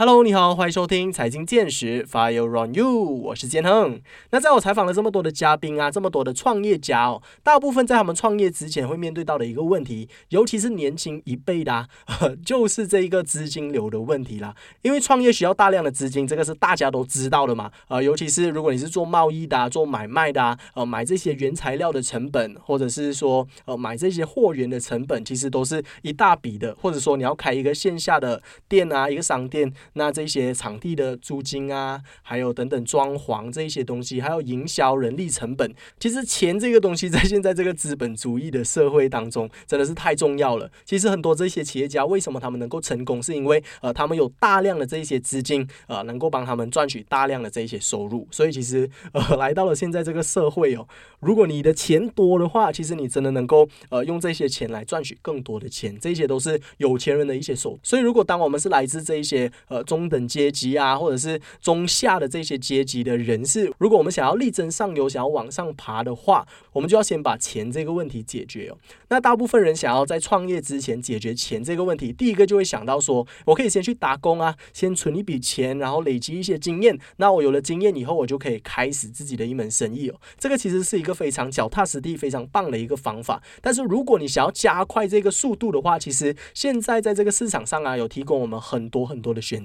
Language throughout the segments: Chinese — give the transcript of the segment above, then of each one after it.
Hello，你好，欢迎收听财经见识，Fire on you，我是建亨。那在我采访了这么多的嘉宾啊，这么多的创业家哦，大部分在他们创业之前会面对到的一个问题，尤其是年轻一辈的，啊，就是这一个资金流的问题啦。因为创业需要大量的资金，这个是大家都知道的嘛。呃，尤其是如果你是做贸易的啊、做买卖的啊，呃，买这些原材料的成本，或者是说呃买这些货源的成本，其实都是一大笔的。或者说你要开一个线下的店啊，一个商店。那这些场地的租金啊，还有等等装潢这一些东西，还有营销人力成本，其实钱这个东西在现在这个资本主义的社会当中，真的是太重要了。其实很多这些企业家为什么他们能够成功，是因为呃他们有大量的这一些资金，呃能够帮他们赚取大量的这一些收入。所以其实呃来到了现在这个社会哦，如果你的钱多的话，其实你真的能够呃用这些钱来赚取更多的钱，这些都是有钱人的一些手。所以如果当我们是来自这一些呃。中等阶级啊，或者是中下的这些阶级的人士，如果我们想要力争上游，想要往上爬的话，我们就要先把钱这个问题解决哦。那大部分人想要在创业之前解决钱这个问题，第一个就会想到说，我可以先去打工啊，先存一笔钱，然后累积一些经验。那我有了经验以后，我就可以开始自己的一门生意哦。这个其实是一个非常脚踏实地、非常棒的一个方法。但是如果你想要加快这个速度的话，其实现在在这个市场上啊，有提供我们很多很多的选。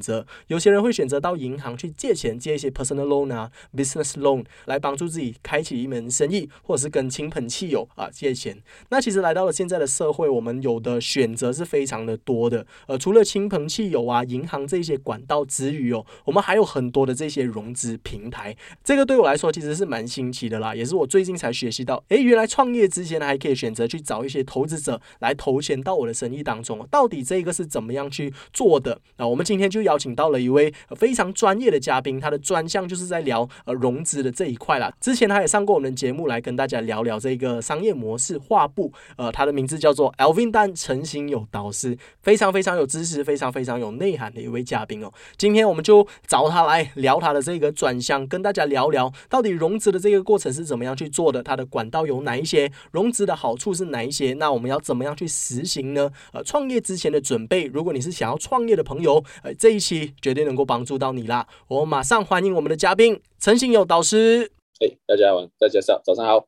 有些人会选择到银行去借钱，借一些 personal loan 啊，business loan 来帮助自己开启一门生意，或者是跟亲朋戚友啊借钱。那其实来到了现在的社会，我们有的选择是非常的多的。呃，除了亲朋戚友啊、银行这些管道之余哦，我们还有很多的这些融资平台。这个对我来说其实是蛮新奇的啦，也是我最近才学习到。诶，原来创业之前还可以选择去找一些投资者来投钱到我的生意当中。到底这个是怎么样去做的？那我们今天就邀请。到了一位非常专业的嘉宾，他的专项就是在聊呃融资的这一块啦。之前他也上过我们的节目来跟大家聊聊这个商业模式画布。呃，他的名字叫做 Alvin 丹陈新友导师，非常非常有知识、非常非常有内涵的一位嘉宾哦。今天我们就找他来聊他的这个专项，跟大家聊聊到底融资的这个过程是怎么样去做的，它的管道有哪一些，融资的好处是哪一些？那我们要怎么样去实行呢？呃，创业之前的准备，如果你是想要创业的朋友，呃，这一起。绝对能够帮助到你啦！我马上欢迎我们的嘉宾陈信友导师。哎，大家晚，大家早早上好。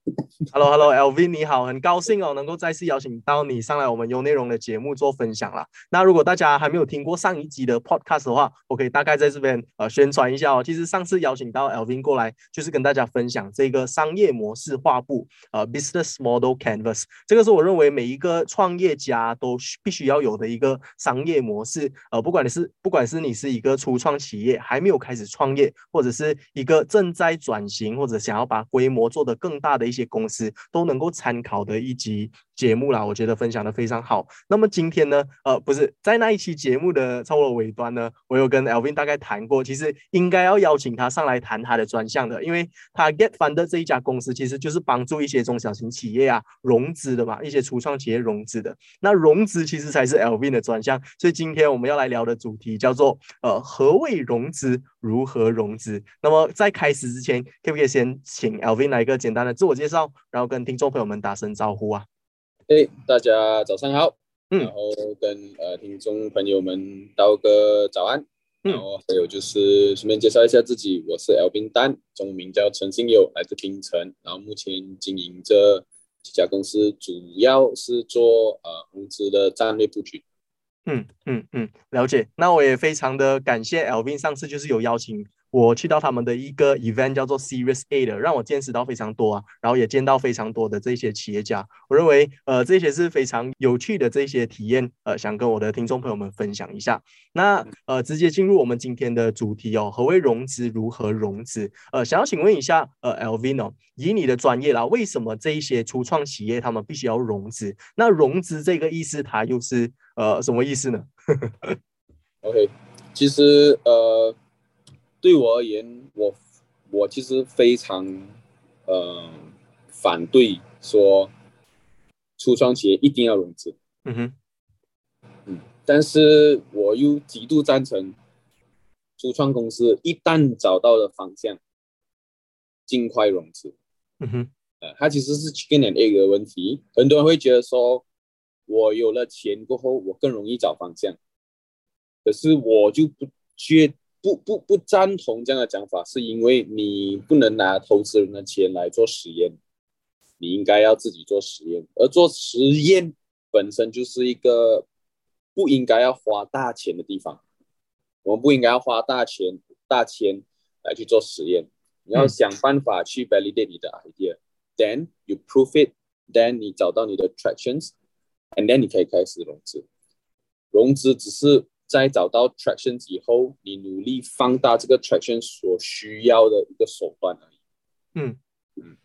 Hello，Hello，LV，你好，很高兴哦，能够再次邀请到你上来我们有内容的节目做分享啦。那如果大家还没有听过上一集的 Podcast 的话，我可以大概在这边呃宣传一下哦。其实上次邀请到 LV 过来，就是跟大家分享这个商业模式画布，呃，Business Model Canvas。这个是我认为每一个创业家都必须要有的一个商业模式。呃，不管你是不管是你是一个初创企业，还没有开始创业，或者是一个正在转型或者想要把规模做得更大的一些公司都能够参考的一集节目啦，我觉得分享的非常好。那么今天呢，呃，不是在那一期节目的差不多尾端呢，我有跟 Alvin 大概谈过，其实应该要邀请他上来谈他的专项的，因为他 Get Fund 这一家公司其实就是帮助一些中小型企业啊融资的嘛，一些初创企业融资的。那融资其实才是 Alvin 的专项，所以今天我们要来聊的主题叫做呃何谓融资，如何融资。那么在开始之前，可不可以先？请 Alvin 来一个简单的自我介绍，然后跟听众朋友们打声招呼啊！哎，大家早上好，嗯，然后跟呃听众朋友们道个早安，嗯然后还有就是顺便介绍一下自己，我是 Alvin 丹，中文名叫陈新友，来自槟城，然后目前经营着几家公司，主要是做呃公司的战略布局。嗯嗯嗯，了解。那我也非常的感谢 Alvin 上次就是有邀请。我去到他们的一个 event 叫做 Series A 的，让我见识到非常多啊，然后也见到非常多的这些企业家。我认为，呃，这些是非常有趣的这些体验，呃，想跟我的听众朋友们分享一下。那呃，直接进入我们今天的主题哦，何为融资？如何融资？呃，想要请问一下，呃，Elvino，以你的专业啦，为什么这一些初创企业他们必须要融资？那融资这个意思，它又是呃什么意思呢？OK，其实呃。对我而言，我我其实非常呃反对说初创企业一定要融资，嗯哼，嗯，但是我又极度赞成初创公司一旦找到了方向，尽快融资，嗯哼，呃，它其实是去年的一个问题，很多人会觉得说我有了钱过后，我更容易找方向，可是我就不。绝不不不赞同这样的讲法，是因为你不能拿投资人的钱来做实验，你应该要自己做实验，而做实验本身就是一个不应该要花大钱的地方，我们不应该要花大钱大钱来去做实验，你要想办法去 validate 你的 idea，then you prove it，then 你找到你的 tractions，and then 你可以开始融资。融资只是在找到 traction 以后，你努力放大这个 traction 所需要的一个手段而已。嗯嗯，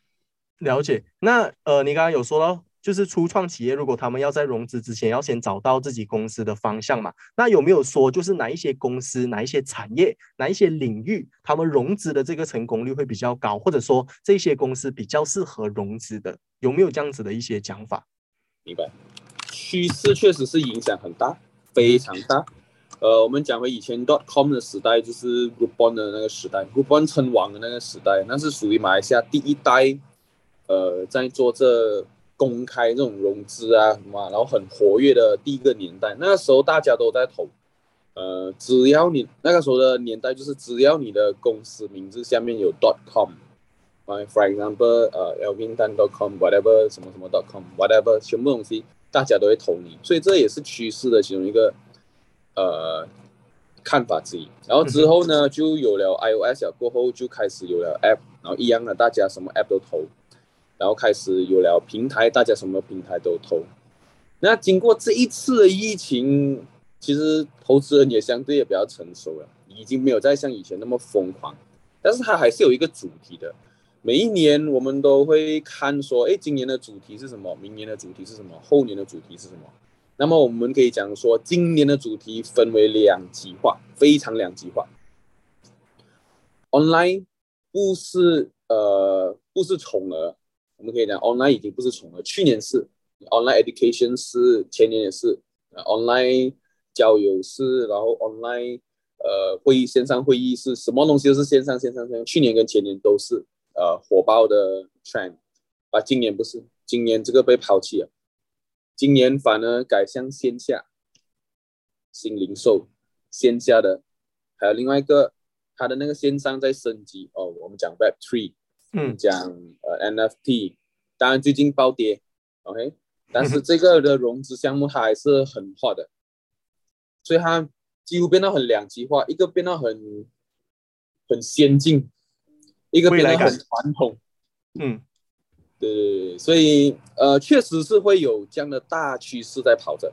了解。那呃，你刚刚有说到，就是初创企业如果他们要在融资之前，要先找到自己公司的方向嘛？那有没有说，就是哪一些公司、哪一些产业、哪一些领域，他们融资的这个成功率会比较高，或者说这些公司比较适合融资的，有没有这样子的一些讲法？明白，趋势确实是影响很大。非常大，呃，我们讲回以前 dot com 的时代，就是 Groupon 的那个时代，Groupon 称王的那个时代，那是属于马来西亚第一代，呃，在做这公开这种融资啊什么，然后很活跃的第一个年代。那个时候大家都在投，呃，只要你那个时候的年代，就是只要你的公司名字下面有 dot com，for example，呃，elvintan.com，whatever 什么什么 dot com，whatever 全部东西。大家都会投你，所以这也是趋势的其中一个呃看法之一。然后之后呢，就有了 iOS 过后，就开始有了 App，然后一样的，大家什么 App 都投，然后开始有了平台，大家什么平台都投。那经过这一次的疫情，其实投资人也相对也比较成熟了，已经没有再像以前那么疯狂，但是它还是有一个主题的。每一年我们都会看说，哎，今年的主题是什么？明年的主题是什么？后年的主题是什么？那么我们可以讲说，今年的主题分为两极化，非常两极化。Online 不是呃不是宠儿，我们可以讲 Online 已经不是宠儿。去年是 Online Education 是，前年也是 Online 交友是，然后 Online 呃会议线上会议是什么东西都是线上线上线上。去年跟前年都是。呃，火爆的 trend，啊，今年不是，今年这个被抛弃了，今年反而改向线下，新零售，线下的，还有另外一个，它的那个线上在升级哦，我们讲 Web Three，嗯，讲呃 NFT，当然最近暴跌，OK，但是这个的融资项目它还是很火的，所以它几乎变得很两极化，一个变得很很先进。一个变得很传统，嗯，对对对，所以呃，确实是会有这样的大趋势在跑着。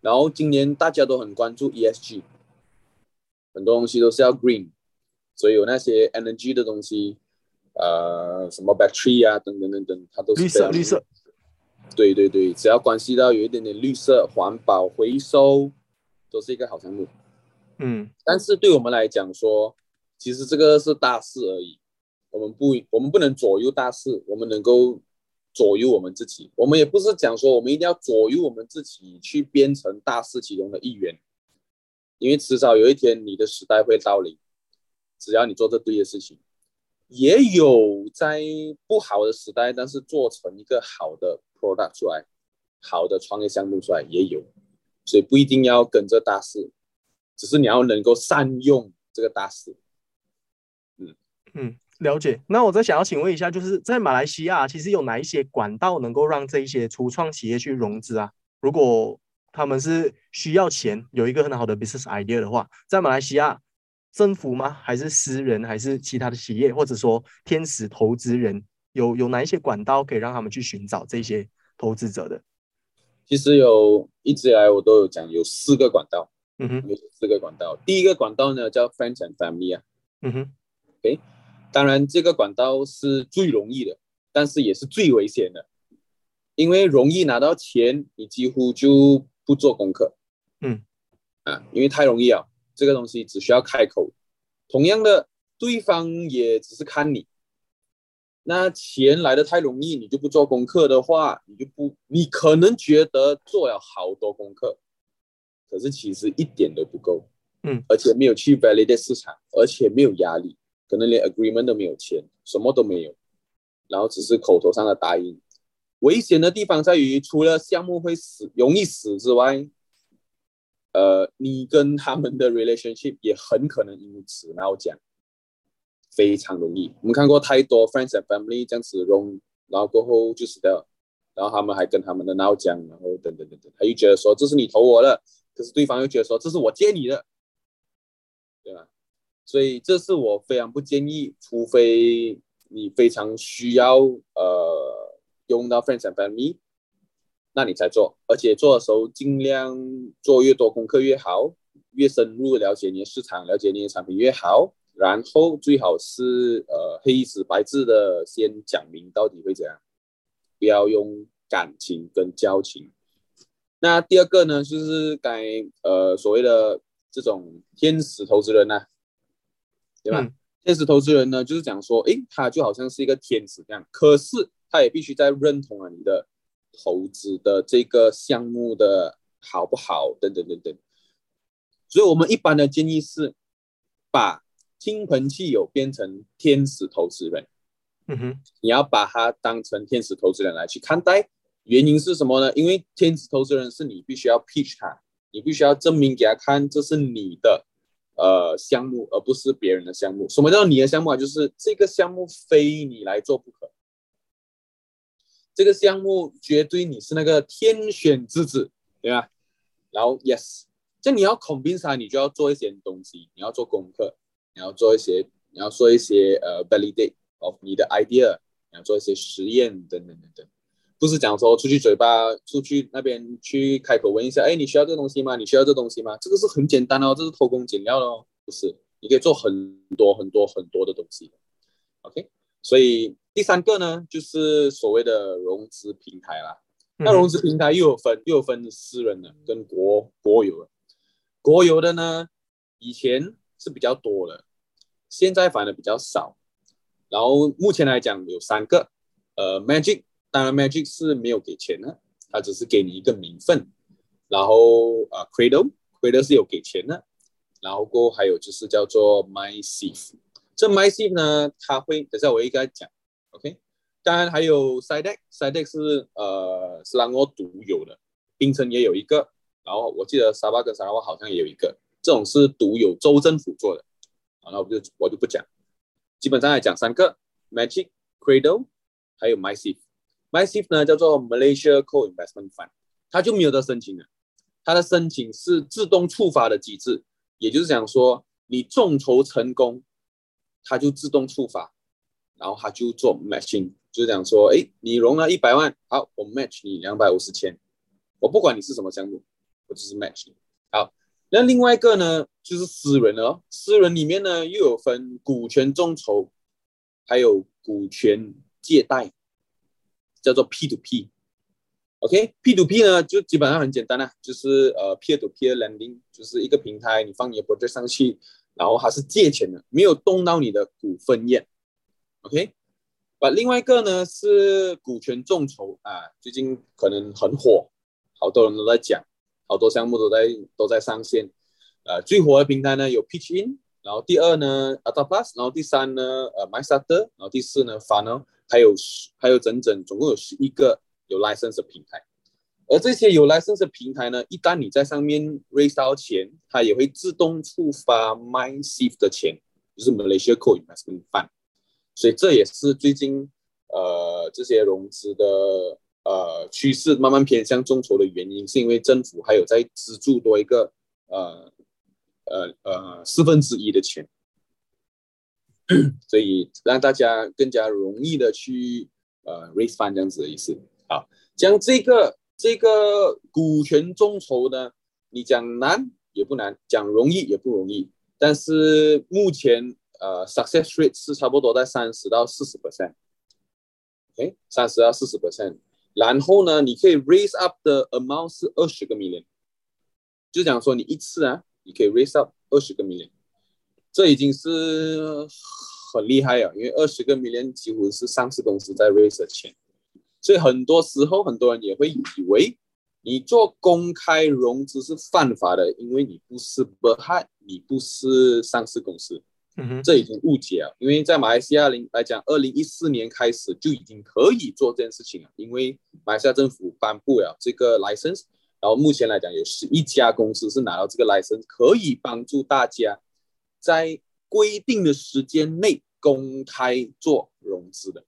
然后今年大家都很关注 ESG，很多东西都是要 green，所以有那些 energy 的东西，呃，什么 battery 啊，等等等等，它都是绿色绿色。对对对，只要关系到有一点点绿色、环保、回收，都是一个好项目。嗯，但是对我们来讲说。其实这个是大事而已，我们不，我们不能左右大事，我们能够左右我们自己。我们也不是讲说我们一定要左右我们自己去变成大事其中的一员，因为迟早有一天你的时代会到临，只要你做这对的事情。也有在不好的时代，但是做成一个好的 product 出来，好的创业项目出来也有，所以不一定要跟着大势，只是你要能够善用这个大势。嗯，了解。那我再想要请问一下，就是在马来西亚，其实有哪一些管道能够让这一些初创企业去融资啊？如果他们是需要钱，有一个很好的 business idea 的话，在马来西亚，政府吗？还是私人？还是其他的企业？或者说天使投资人？有有哪一些管道可以让他们去寻找这些投资者的？其实有一直以来我都有讲，有四个管道。嗯哼，有四个管道。第一个管道呢叫 friends and family 啊。嗯哼，OK。当然，这个管道是最容易的，但是也是最危险的，因为容易拿到钱，你几乎就不做功课，嗯，啊，因为太容易了，这个东西只需要开口。同样的，对方也只是看你，那钱来的太容易，你就不做功课的话，你就不，你可能觉得做了好多功课，可是其实一点都不够，嗯，而且没有去 validate 市场，而且没有压力。可能连 agreement 都没有签，什么都没有，然后只是口头上的答应。危险的地方在于，除了项目会死、容易死之外，呃，你跟他们的 relationship 也很可能因此闹僵，非常容易。我们看过太多 friends and family 这样子融，然后过后就死掉，然后他们还跟他们的闹僵，然后等等等等，他又觉得说这是你投我的，可是对方又觉得说这是我借你的，对吧？所以这是我非常不建议，除非你非常需要呃用到 friends and family。那你才做，而且做的时候尽量做越多功课越好，越深入了解你的市场，了解你的产品越好。然后最好是呃黑纸白字的先讲明到底会怎样，不要用感情跟交情。那第二个呢，就是该呃所谓的这种天使投资人呢，对吧？天使投资人呢，就是讲说，诶，他就好像是一个天使这样，可是他也必须在认同了你的。投资的这个项目的好不好？等等等等，所以我们一般的建议是把亲朋戚友变成天使投资人。嗯哼，你要把它当成天使投资人来去看待。原因是什么呢？因为天使投资人是你必须要 pitch 他，你必须要证明给他看，这是你的呃项目，而不是别人的项目。什么叫你的项目啊？就是这个项目非你来做不可。这个项目绝对你是那个天选之子，对吧？然后 yes，这你要 convince 他，你就要做一些东西，你要做功课，你要做一些，你要说一些呃 validate of 你的 idea，你要做一些实验等等等等，不是讲说出去嘴巴出去那边去开口问一下，哎，你需要这个东西吗？你需要这东西吗？这个是很简单哦，这是偷工减料哦，不是，你可以做很多很多很多的东西，OK，所以。第三个呢，就是所谓的融资平台啦。那融资平台又有分，又有分私人的跟国国有的。国有的呢，以前是比较多的，现在反而比较少。然后目前来讲有三个，呃，Magic，当然 Magic 是没有给钱的，它只是给你一个名分。然后啊，Cradle，Cradle 是有给钱的。然后过还有就是叫做 MySafe，这 MySafe 呢，它会等下我应该讲。OK，当然还有 Sidex，Sidex 是呃是让我独有的，槟城也有一个，然后我记得沙巴跟沙拉瓦好像也有一个，这种是独有州政府做的，好，那我就我就不讲，基本上来讲三个 Magic Cradle，还有 my safe MySafe 呢叫做 Malaysia Co-investment Fund，它就没有得申请了，它的申请是自动触发的机制，也就是讲说你众筹成功，它就自动触发。然后它就做 matching，就是讲说，哎，你融了一百万，好，我 match 你两百五十千，我不管你是什么项目，我只是 match 你。好，那另外一个呢，就是私人哦，私人里面呢又有分股权众筹，还有股权借贷，叫做 P to P。OK，P to P 呢就基本上很简单啦，就是呃 peer to peer lending，就是一个平台，你放你的 project 上去，然后它是借钱的，没有动到你的股份页。OK，把另外一个呢是股权众筹啊，最近可能很火，好多人都在讲，好多项目都在都在上线。呃，最火的平台呢有 Pitch In，然后第二呢 Ataplus，然后第三呢呃 MyStarter，然后第四呢 Funnel，还有还有整整总共有十一个有 license 的平台。而这些有 license 的平台呢，一旦你在上面 raise 到钱，它也会自动触发 MySafe 的钱，就是 Malaysia Co Investment Fund。所以这也是最近呃这些融资的呃趋势慢慢偏向众筹的原因，是因为政府还有在资助多一个呃呃呃四分之一的钱，所以让大家更加容易的去呃 raise fund 这样子的意思。好，将这个这个股权众筹呢，你讲难也不难，讲容易也不容易，但是目前。呃，success rate 是差不多在三十到四十 percent，哎，三十到四十 percent。然后呢，你可以 raise up 的 amount 是二十个 million，就讲说你一次啊，你可以 raise up 二十个 million，这已经是很厉害了，因为二十个 million 几乎是上市公司在 raise 的钱，所以很多时候很多人也会以为你做公开融资是犯法的，因为你不是 Berhad，你不是上市公司。这已经误解了，因为在马来西亚零来讲，二零一四年开始就已经可以做这件事情了，因为马来西亚政府颁布了这个 license，然后目前来讲，有十一家公司是拿到这个 license，可以帮助大家在规定的时间内公开做融资的。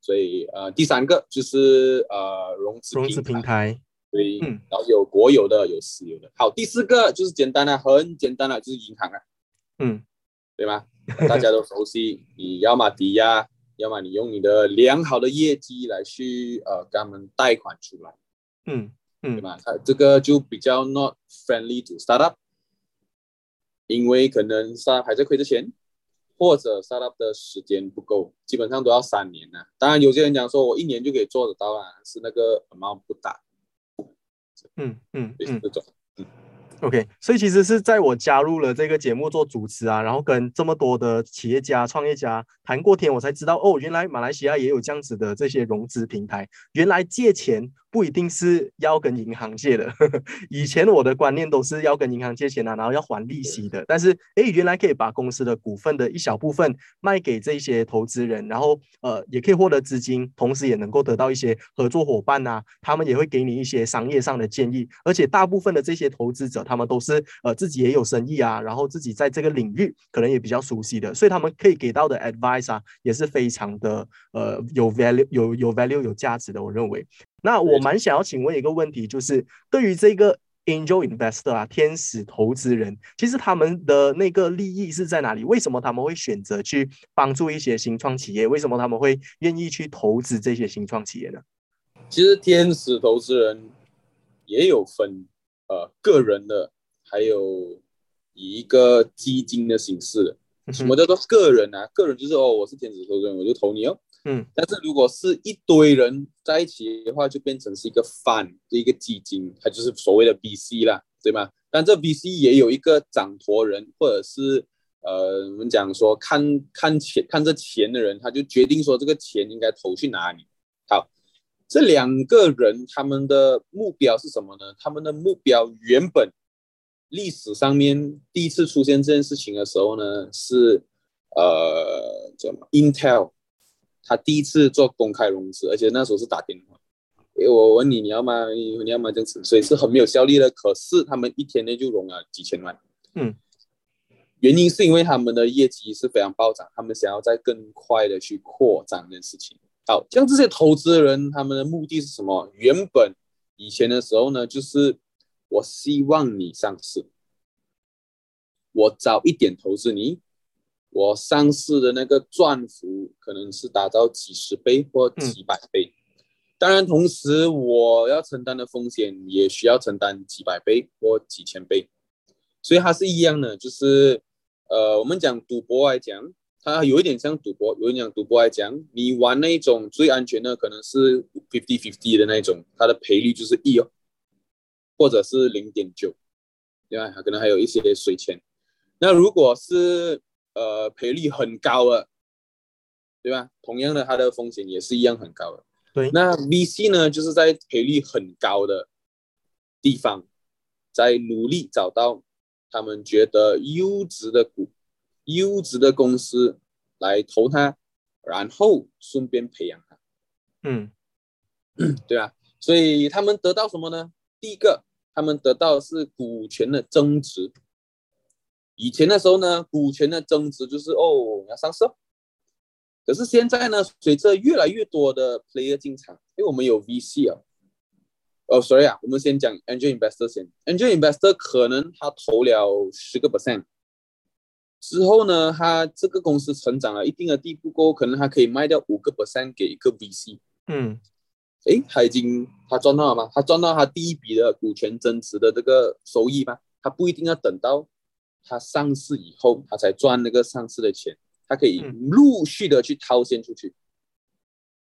所以呃，第三个就是呃融资融资平台，对，然后有国有的，有私有的。好，第四个就是简单的，很简单的，就是银行啊，嗯，对吗？大家都熟悉，你要么抵押，要么你用你的良好的业绩来去呃给他们贷款出来，嗯嗯，对吧？它这个就比较 not friendly to startup，因为可能 startup 还在亏着钱。或者 startup 的时间不够，基本上都要三年呢。当然，有些人讲说我一年就可以做得到啊，是那个 amount 不大。嗯嗯嗯，这种。嗯 OK，所以其实是在我加入了这个节目做主持啊，然后跟这么多的企业家、创业家谈过天，我才知道哦，原来马来西亚也有这样子的这些融资平台，原来借钱。不一定是要跟银行借的，以前我的观念都是要跟银行借钱啊，然后要还利息的。但是，哎，原来可以把公司的股份的一小部分卖给这些投资人，然后呃，也可以获得资金，同时也能够得到一些合作伙伴呐，他们也会给你一些商业上的建议。而且，大部分的这些投资者，他们都是呃自己也有生意啊，然后自己在这个领域可能也比较熟悉的，所以他们可以给到的 advice 啊，也是非常的呃有 value 有有 value 有价值的，我认为。那我蛮想要请问一个问题，就是对于这个 angel investor 啊，天使投资人，其实他们的那个利益是在哪里？为什么他们会选择去帮助一些新创企业？为什么他们会愿意去投资这些新创企业呢？其实天使投资人也有分，呃，个人的，还有以一个基金的形式的。什么叫做个人啊？个人就是哦，我是天使投资人，我就投你哦。嗯，但是如果是一堆人在一起的话，就变成是一个 fun 的一个基金，它就是所谓的 VC 啦，对吗？但这 VC 也有一个掌舵人，或者是呃，我们讲说看看钱看这钱的人，他就决定说这个钱应该投去哪里。好，这两个人他们的目标是什么呢？他们的目标原本历史上面第一次出现这件事情的时候呢，是呃，叫什么 Intel。他第一次做公开融资，而且那时候是打电话。诶，我问你，你要吗？你要吗？这样子，所以是很没有效率的。可是他们一天内就融了几千万。嗯，原因是因为他们的业绩是非常暴涨，他们想要再更快的去扩张的事情。好，像这些投资人，他们的目的是什么？原本以前的时候呢，就是我希望你上市，我早一点投资你。我上市的那个赚幅可能是达到几十倍或几百倍，当然同时我要承担的风险也需要承担几百倍或几千倍，所以它是一样的，就是呃，我们讲赌博来讲，它有一点像赌博，有一点赌博来讲，你玩那种最安全的可能是 fifty fifty 的那一种，它的赔率就是一哦，或者是零点九，对吧？可能还有一些水钱，那如果是呃，赔率很高了，对吧？同样的，它的风险也是一样很高的。对，那 VC 呢，就是在赔率很高的地方，在努力找到他们觉得优质的股、优质的公司来投它，然后顺便培养它。嗯，对吧？所以他们得到什么呢？第一个，他们得到是股权的增值。以前的时候呢，股权的增值就是哦要上市，可是现在呢，随着越来越多的 player 进场，因为我们有 VC 啊，哦，sorry 啊，我们先讲 angel investor 先，angel investor 可能他投了十个 percent 之后呢，他这个公司成长了一定的地步过后，可能他可以卖掉五个 percent 给一个 VC，嗯，诶，他已经他赚到了吗？他赚到他第一笔的股权增值的这个收益吗？他不一定要等到。他上市以后，他才赚那个上市的钱，他可以陆续的去套现出去。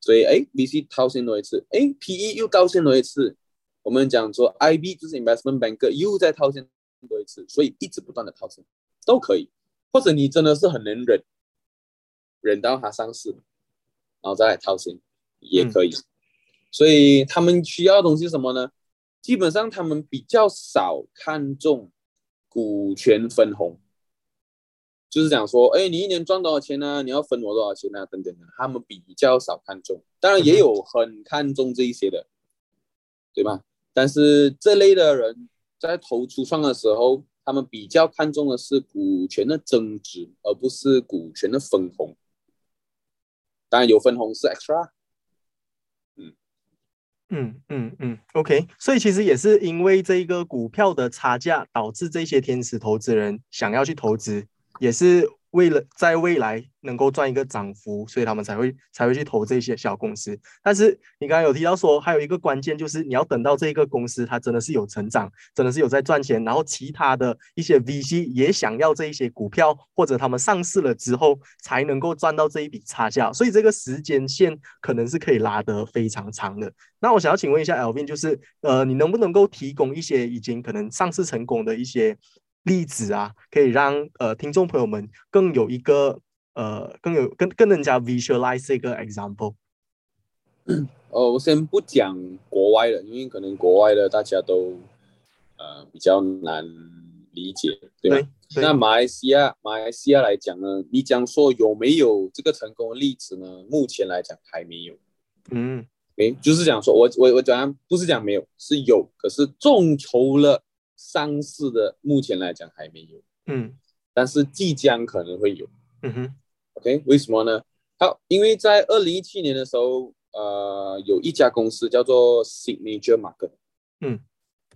所以，哎，VC 套现多一次，哎，PE 又套现多一次。我们讲说，IB 就是 investment banker 又在套现多一次，所以一直不断的套现都可以。或者你真的是很能忍，忍到他上市，然后再来套现也可以。所以他们需要的东西什么呢？基本上他们比较少看重。股权分红，就是讲说，哎，你一年赚多少钱呢？你要分我多少钱呢？等等的，他们比较少看重，当然也有很看重这一些的，对吧？但是这类的人在投初创的时候，他们比较看重的是股权的增值，而不是股权的分红。当然有分红是 extra。嗯嗯嗯，OK，所以其实也是因为这个股票的差价，导致这些天使投资人想要去投资，也是。为了在未来能够赚一个涨幅，所以他们才会才会去投这些小公司。但是你刚刚有提到说，还有一个关键就是你要等到这个公司它真的是有成长，真的是有在赚钱，然后其他的一些 VC 也想要这一些股票，或者他们上市了之后才能够赚到这一笔差价。所以这个时间线可能是可以拉得非常长的。那我想要请问一下 L V，就是呃，你能不能够提供一些已经可能上市成功的一些？例子啊，可以让呃听众朋友们更有一个呃更有更更人家 visualize 这个 example。呃，我先不讲国外的，因为可能国外的大家都呃比较难理解，对吧？那马来西亚马来西亚来讲呢，你讲说有没有这个成功的例子呢？目前来讲还没有。嗯，诶，就是讲说我我我讲不是讲没有，是有，可是众筹了。上市的目前来讲还没有，嗯，但是即将可能会有，嗯哼，OK，为什么呢？好，因为在二零一七年的时候，呃，有一家公司叫做 Signature Market，嗯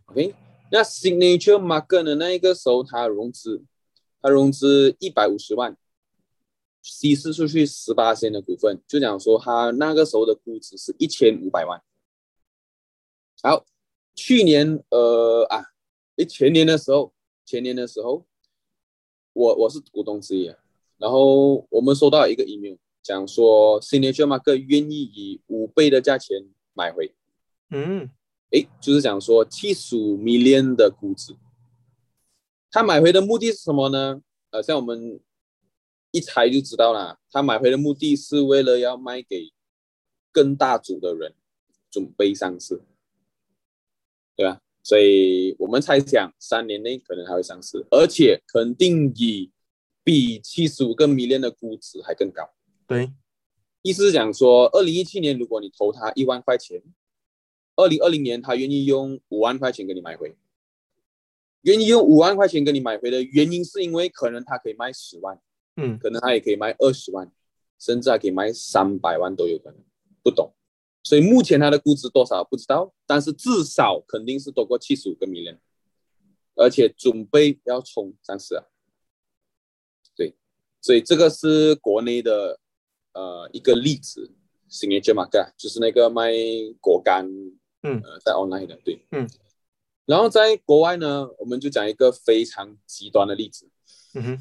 ，OK，那 Signature Market 的那一个时候，它融资，它融资一百五十万，稀释出去十八仙的股份，就讲说它那个时候的估值是一千五百万。好，去年，呃啊。诶，前年的时候，前年的时候，我我是股东之一，然后我们收到一个 email，讲说 Signature Market 愿意以五倍的价钱买回，嗯，诶，就是讲说七十五 million 的估值，他买回的目的是什么呢？呃，像我们一猜就知道了，他买回的目的是为了要卖给更大组的人，准备上市，对吧？所以我们猜想，三年内可能还会上市，而且肯定以比七十五个 million 的估值还更高。对，意思是讲说，二零一七年如果你投他一万块钱，二零二零年他愿意用五万块钱给你买回。愿意用五万块钱给你买回的原因，是因为可能他可以卖十万，嗯，可能他也可以卖二十万，甚至还可以卖三百万都有可能，不懂。所以目前它的估值多少不知道，但是至少肯定是多过七十五个 million，而且准备要冲上市啊。对，所以这个是国内的呃一个例子，Signature Market 就是那个卖果干，嗯，呃，在 online 的，对，嗯。然后在国外呢，我们就讲一个非常极端的例子，嗯哼，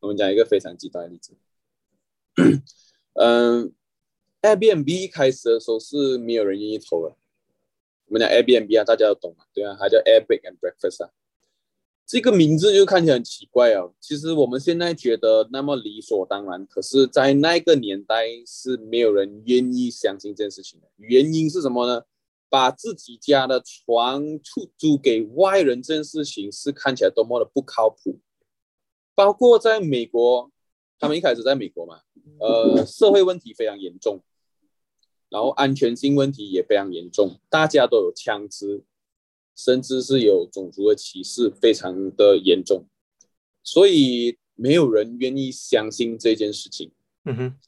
我们讲一个非常极端的例子，嗯。Airbnb 一开始的时候是没有人愿意投的。我们讲 Airbnb 啊，大家都懂嘛，对啊，它叫 Air Bed and Breakfast 啊。这个名字就看起来很奇怪哦。其实我们现在觉得那么理所当然，可是，在那个年代是没有人愿意相信这件事情的。原因是什么呢？把自己家的床出租给外人这件事情是看起来多么的不靠谱。包括在美国，他们一开始在美国嘛，呃，社会问题非常严重。然后安全性问题也非常严重，大家都有枪支，甚至是有种族的歧视，非常的严重，所以没有人愿意相信这件事情。嗯哼，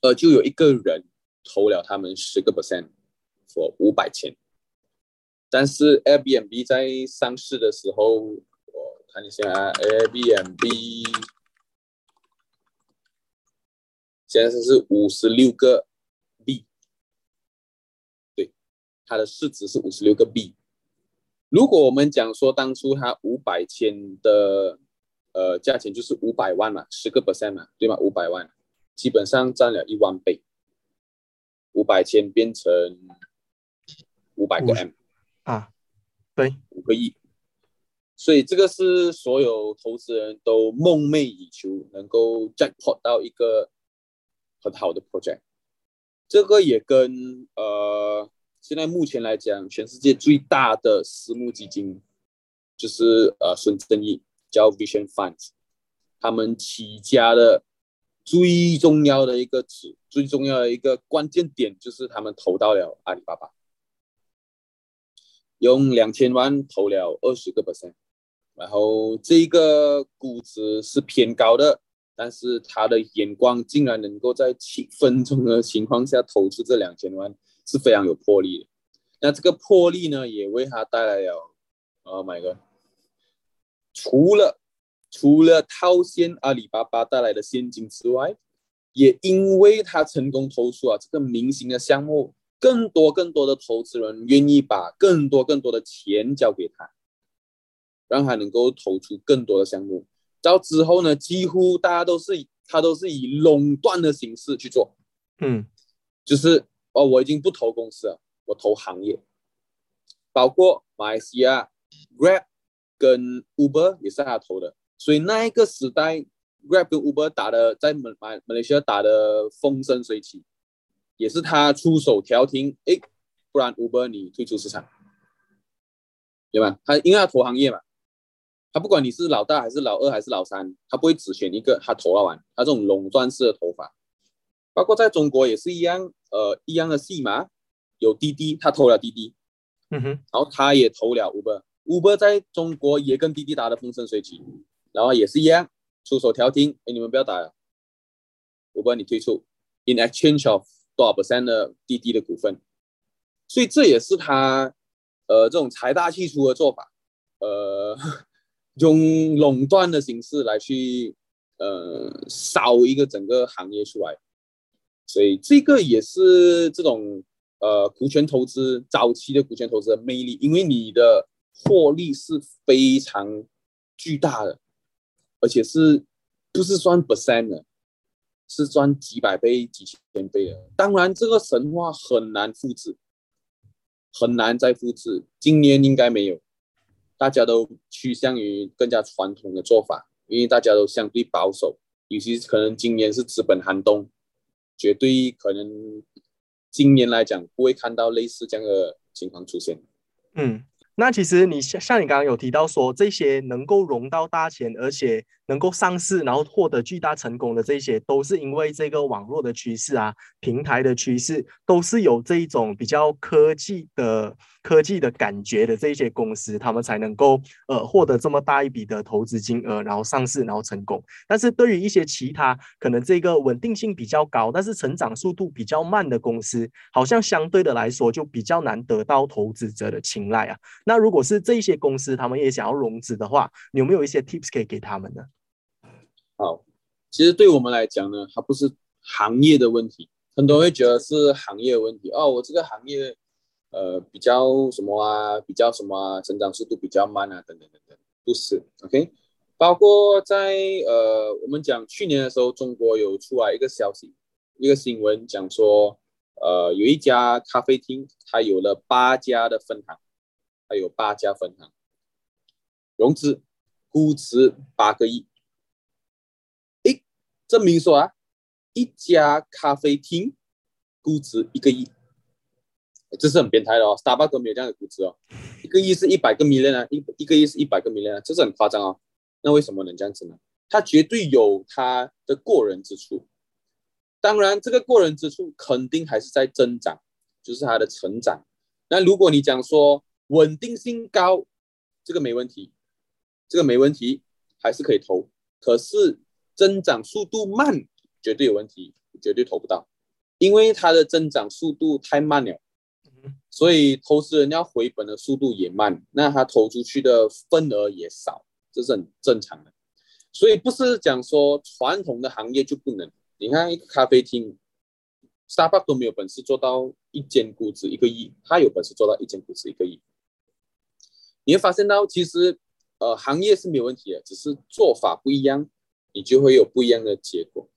呃，就有一个人投了他们十个 percent，for 五百千，但是 Airbnb 在上市的时候，我看一下 Airbnb，现在是五十六个。它的市值是五十六个币。如果我们讲说当初它五百千的呃价钱就是五百万嘛，十个 percent 嘛，对吗？五百万基本上占了一万倍，五百千变成五百个 M 啊，对，五个亿。所以这个是所有投资人都梦寐以求能够 jackpot 到一个很好的 project。这个也跟呃。现在目前来讲，全世界最大的私募基金就是呃孙正义叫 Vision Fund，他们起家的最重要的一个词，最重要的一个关键点就是他们投到了阿里巴巴。用两千万投了二十个 percent，然后这个估值是偏高的，但是他的眼光竟然能够在七分钟的情况下投出这两千万，是非常有魄力的。那这个魄力呢，也为他带来了，Oh my god！除了除了套现阿里巴巴带来的现金之外，也因为他成功投出啊这个明星的项目。更多更多的投资人愿意把更多更多的钱交给他，让他能够投出更多的项目。到之后呢，几乎大家都是他都是以垄断的形式去做，嗯，就是哦，我已经不投公司了，我投行业，包括马来西亚 Grab 跟 Uber 也是他投的。所以那一个时代，Grab 跟 Uber 打的在马马马来西亚打的风生水起。也是他出手调停，哎，不然 Uber 你退出市场，对吧？他因为他投行业嘛，他不管你是老大还是老二还是老三，他不会只选一个，他投了完，他这种垄断式的投法，包括在中国也是一样，呃，一样的戏码，有滴滴，他投了滴滴，嗯哼，然后他也投了 Uber，Uber 在中国也跟滴滴打的风生水起，然后也是一样出手调停，哎，你们不要打了，Uber 你退出，in exchange of。多少 percent 的滴滴的股份，所以这也是他呃这种财大气粗的做法，呃用垄断的形式来去呃烧一个整个行业出来，所以这个也是这种呃股权投资早期的股权投资的魅力，因为你的获利是非常巨大的，而且是不是算 percent 的。是赚几百倍、几千倍的。当然，这个神话很难复制，很难再复制。今年应该没有，大家都趋向于更加传统的做法，因为大家都相对保守。尤其可能今年是资本寒冬，绝对可能今年来讲不会看到类似这样的情况出现。嗯。那其实你像像你刚刚有提到说，这些能够融到大钱，而且能够上市，然后获得巨大成功的这些，都是因为这个网络的趋势啊，平台的趋势，都是有这一种比较科技的。科技的感觉的这些公司，他们才能够呃获得这么大一笔的投资金额，然后上市，然后成功。但是对于一些其他可能这个稳定性比较高，但是成长速度比较慢的公司，好像相对的来说就比较难得到投资者的青睐啊。那如果是这些公司，他们也想要融资的话，有没有一些 tips 可以给他们呢？好，其实对我们来讲呢，它不是行业的问题，很多人会觉得是行业问题哦，我这个行业。呃，比较什么啊？比较什么啊？成长速度比较慢啊，等等等等，不是，OK。包括在呃，我们讲去年的时候，中国有出来一个消息，一个新闻讲说，呃，有一家咖啡厅，它有了八家的分行，它有八家分行，融资估值八个亿，诶，证明说啊，一家咖啡厅估值一个亿。这是很变态的哦，Starbucks 都没有这样的估值哦，一个亿是一百个 million 啊，一一个亿是一百个 million 啊，这是很夸张哦。那为什么能这样子呢？它绝对有它的过人之处。当然，这个过人之处肯定还是在增长，就是它的成长。那如果你讲说稳定性高，这个没问题，这个没问题，还是可以投。可是增长速度慢，绝对有问题，绝对投不到，因为它的增长速度太慢了。所以投资人要回本的速度也慢，那他投出去的份额也少，这是很正常的。所以不是讲说传统的行业就不能，你看一个咖啡厅，Starbucks 都没有本事做到一间估值一个亿，他有本事做到一间估值一个亿。你会发现到其实呃行业是没有问题的，只是做法不一样，你就会有不一样的结果。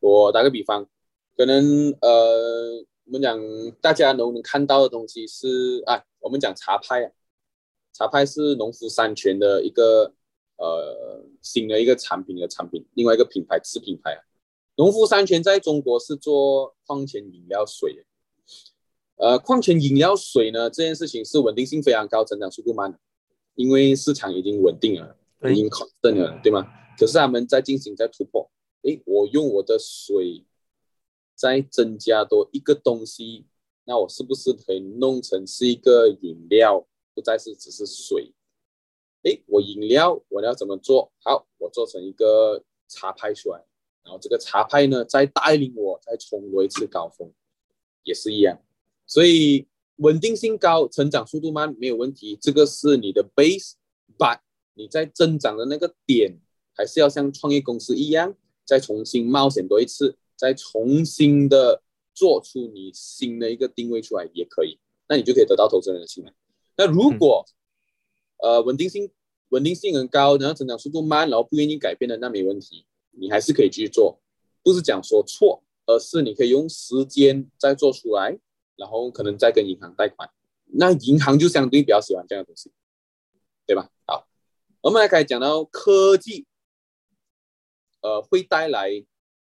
我打个比方，可能呃。我们讲大家能能看到的东西是啊，我们讲茶派啊，茶派是农夫山泉的一个呃新的一个产品的产品，另外一个品牌子品牌啊。农夫山泉在中国是做矿泉饮料水的，呃，矿泉饮料水呢这件事情是稳定性非常高，增长速度慢的，因为市场已经稳定了，已经考证了，对吗？可是他们在进行在突破，诶，我用我的水。再增加多一个东西，那我是不是可以弄成是一个饮料，不再是只是水。诶，我饮料我要怎么做好？我做成一个茶派出来，然后这个茶派呢，再带领我再冲多一次高峰，也是一样。所以稳定性高，成长速度慢没有问题，这个是你的 base，but 你在增长的那个点，还是要像创业公司一样，再重新冒险多一次，再重新的做出你新的一个定位出来也可以，那你就可以得到投资人的信任。那如果呃，稳定性稳定性很高，然后成长速度慢，然后不愿意改变的，那没问题，你还是可以继续做，不是讲说错，而是你可以用时间再做出来，然后可能再跟银行贷款，那银行就相对比较喜欢这样的东西，对吧？好，我们来开始讲到科技，呃，会带来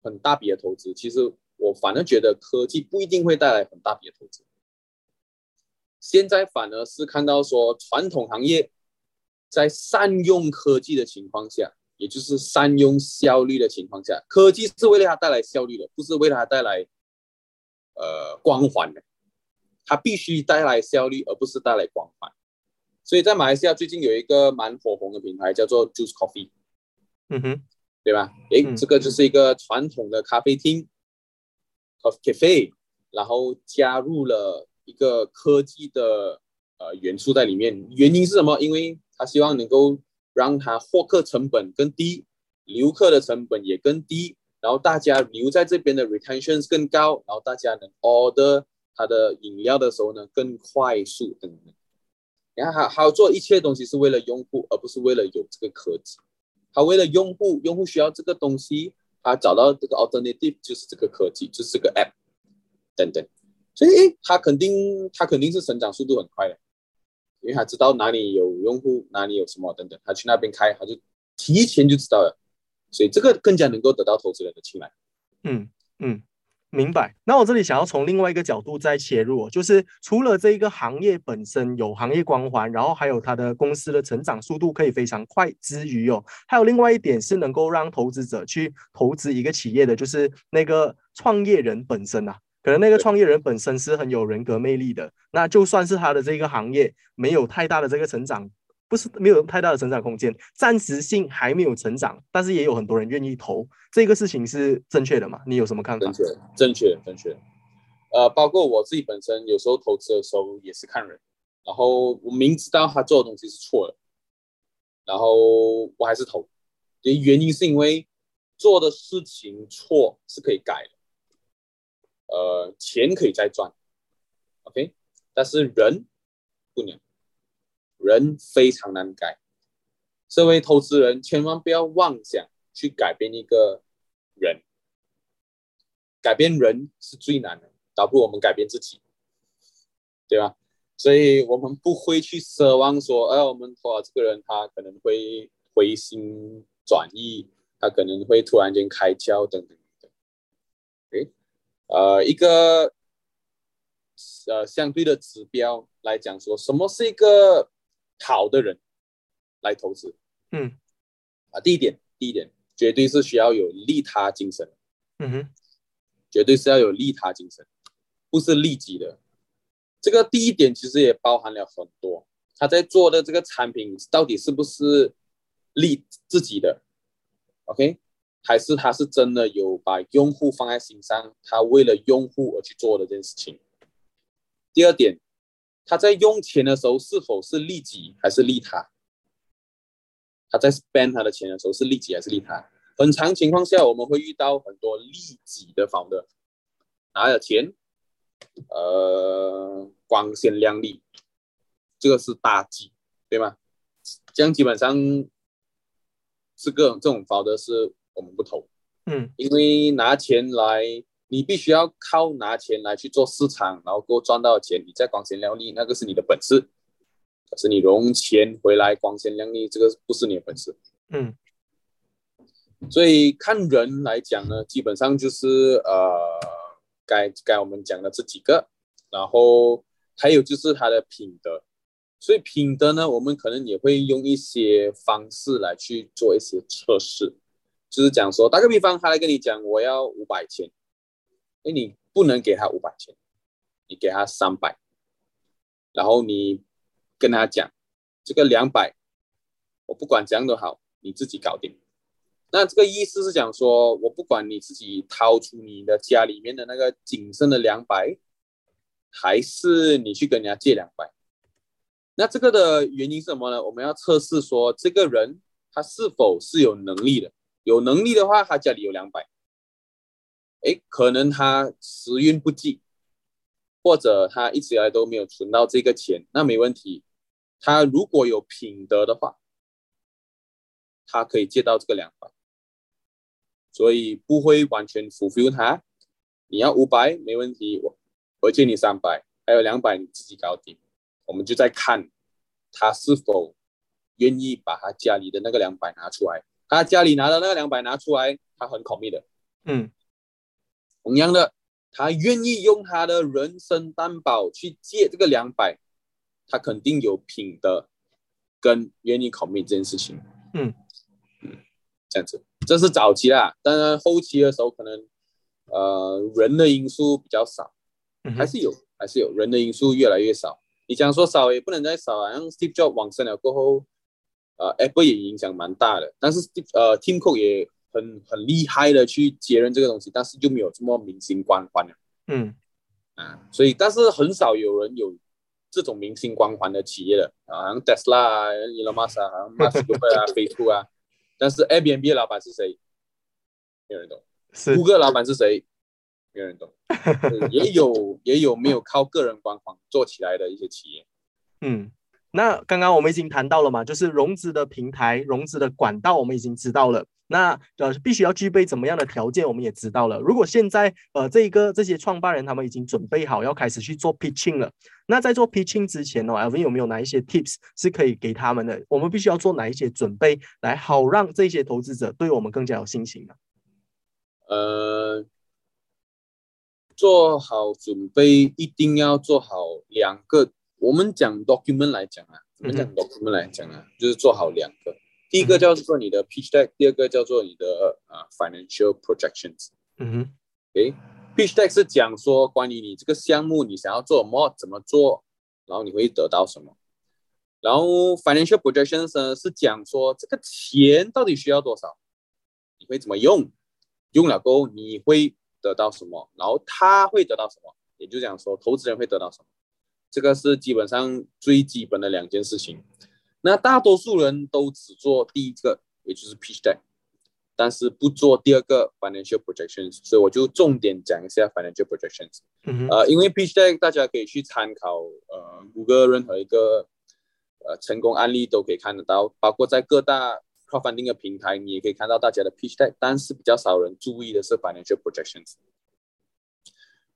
很大笔的投资。其实我反而觉得科技不一定会带来很大笔的投资。现在反而是看到说，传统行业在善用科技的情况下，也就是善用效率的情况下，科技是为了它带来效率的，不是为了它带来呃光环的。它必须带来效率，而不是带来光环。所以在马来西亚最近有一个蛮火红的品牌，叫做 Juice Coffee，嗯哼，对吧？诶，这个就是一个传统的咖啡厅，Coffee Cafe，然后加入了。一个科技的呃元素在里面，原因是什么？因为他希望能够让他获客成本更低，留客的成本也更低，然后大家留在这边的 retention 更高，然后大家能 order 他的饮料的时候呢更快速等等。然后还要做一切东西是为了用户，而不是为了有这个科技。他为了用户，用户需要这个东西，他找到这个 alternative 就是这个科技，就是这个 app 等等。所以，他肯定，他肯定是成长速度很快的，因为他知道哪里有用户，哪里有什么等等，他去那边开，他就提前就知道了，所以这个更加能够得到投资人的青睐。嗯嗯，明白。那我这里想要从另外一个角度再切入，就是除了这一个行业本身有行业光环，然后还有它的公司的成长速度可以非常快之余哦，还有另外一点是能够让投资者去投资一个企业的，就是那个创业人本身啊。可能那个创业人本身是很有人格魅力的，那就算是他的这个行业没有太大的这个成长，不是没有太大的成长空间，暂时性还没有成长，但是也有很多人愿意投，这个事情是正确的嘛？你有什么看法？正确，正确，正确。呃，包括我自己本身有时候投资的时候也是看人，然后我明知道他做的东西是错的，然后我还是投，原因是因为做的事情错是可以改的。呃，钱可以再赚，OK，但是人不能，人非常难改。身为投资人千万不要妄想去改变一个人，改变人是最难的，倒不如我们改变自己，对吧？所以我们不会去奢望说，哎，我们说这个人他可能会回心转意，他可能会突然间开窍等等等，诶。呃，一个呃相对的指标来讲，说什么是一个好的人来投资？嗯，啊，第一点，第一点，绝对是需要有利他精神。嗯哼，绝对是要有利他精神，不是利己的。这个第一点其实也包含了很多，他在做的这个产品到底是不是利自己的？OK。还是他是真的有把用户放在心上，他为了用户而去做的这件事情。第二点，他在用钱的时候是否是利己还是利他？他在 spend 他的钱的时候是利己还是利他？很长情况下，我们会遇到很多利己的方的，拿了钱，呃，光鲜亮丽，这个是大忌，对吗？这样基本上是各种这种方的是。我们不投，嗯，因为拿钱来，你必须要靠拿钱来去做市场，然后够赚到钱，你再光鲜亮丽，那个是你的本事。可是你融钱回来光鲜亮丽，这个不是你的本事。嗯，所以看人来讲呢，基本上就是呃，该该我们讲的这几个，然后还有就是他的品德。所以品德呢，我们可能也会用一些方式来去做一些测试。就是讲说，打个比方，他来跟你讲，我要五百千，哎，你不能给他五百千，你给他三百，然后你跟他讲，这个两百，我不管怎样都好，你自己搞定。那这个意思是讲说，我不管你自己掏出你的家里面的那个仅剩的两百，还是你去跟人家借两百。那这个的原因是什么呢？我们要测试说，这个人他是否是有能力的。有能力的话，他家里有两百。哎，可能他时运不济，或者他一直以来都没有存到这个钱，那没问题。他如果有品德的话，他可以借到这个两百。所以不会完全 fulfill 他。你要五百没问题，我我借你三百，还有两百你自己搞定。我们就在看他是否愿意把他家里的那个两百拿出来。他家里拿的那个两百拿出来，他很 commit 的。嗯，同样的，他愿意用他的人生担保去借这个两百，他肯定有品德跟愿意 commit 这件事情。嗯嗯，这样子，这是早期啦。当然后期的时候，可能呃人的因素比较少，还是有，还是有人的因素越来越少。你讲说少也不能再少啊，像 Steve Jobs 往生了过后。呃，Apple 也影响蛮大的，但是呃，Tim Cook 也很很厉害的去接任这个东西，但是就没有这么明星光环了。嗯，啊，所以但是很少有人有这种明星光环的企业的啊，像 Tesla 啊，Elon Musk 啊，像 Musk 啊，Facebook 啊，但是 Airbnb 的老板是谁？没有人懂。是。谷歌老板是谁？没有人懂。也有也有没有靠个人光环做起来的一些企业。嗯。那刚刚我们已经谈到了嘛，就是融资的平台、融资的管道，我们已经知道了。那呃，必须要具备怎么样的条件，我们也知道了。如果现在呃，这一个这些创办人他们已经准备好要开始去做 pitching 了，那在做 pitching 之前呢，Alvin 有没有哪一些 tips 是可以给他们的？我们必须要做哪一些准备，来好让这些投资者对我们更加有信心呢？呃，做好准备，一定要做好两个。我们讲 document 来讲啊，怎么讲 document 来讲啊，就是做好两个，第一个叫做你的 pitch deck，第二个叫做你的啊 financial projections。嗯哼，诶，pitch deck 是讲说关于你这个项目你想要做什么，怎么做，然后你会得到什么。然后 financial projections 呢是讲说这个钱到底需要多少，你会怎么用，用了过后你会得到什么，然后他会得到什么，也就讲说投资人会得到什么。这个是基本上最基本的两件事情，那大多数人都只做第一个，也就是 pitch deck，但是不做第二个 financial projections，所以我就重点讲一下 financial projections。呃，因为 pitch deck 大家可以去参考，呃，谷歌任何一个呃成功案例都可以看得到，包括在各大 crowdfunding 的平台，你也可以看到大家的 pitch deck，但是比较少人注意的是 financial projections。